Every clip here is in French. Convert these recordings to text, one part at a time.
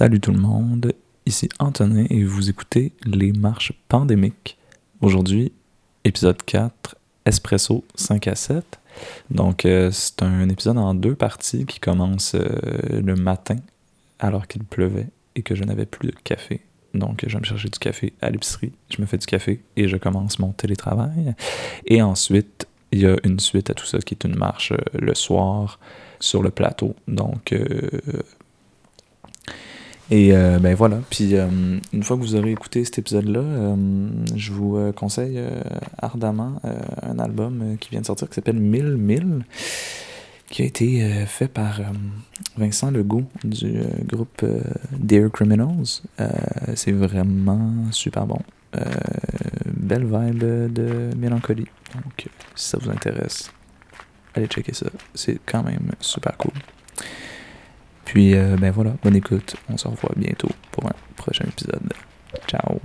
Salut tout le monde, ici Antonin et vous écoutez Les Marches pandémiques. Aujourd'hui, épisode 4, Espresso 5 à 7. Donc, euh, c'est un épisode en deux parties qui commence euh, le matin alors qu'il pleuvait et que je n'avais plus de café. Donc, je vais me chercher du café à l'épicerie, je me fais du café et je commence mon télétravail. Et ensuite, il y a une suite à tout ça qui est une marche euh, le soir sur le plateau. Donc, et euh, ben voilà. Puis euh, une fois que vous aurez écouté cet épisode-là, euh, je vous conseille ardemment un album qui vient de sortir qui s'appelle 1000 1000 qui a été fait par Vincent Legault du groupe Dear Criminals. c'est vraiment super bon. belle vibe de mélancolie. Donc, si ça vous intéresse, allez checker ça. C'est quand même super cool. Puis, euh, ben voilà, bonne écoute. On se revoit bientôt pour un prochain épisode. Ciao.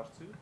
have to.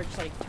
large like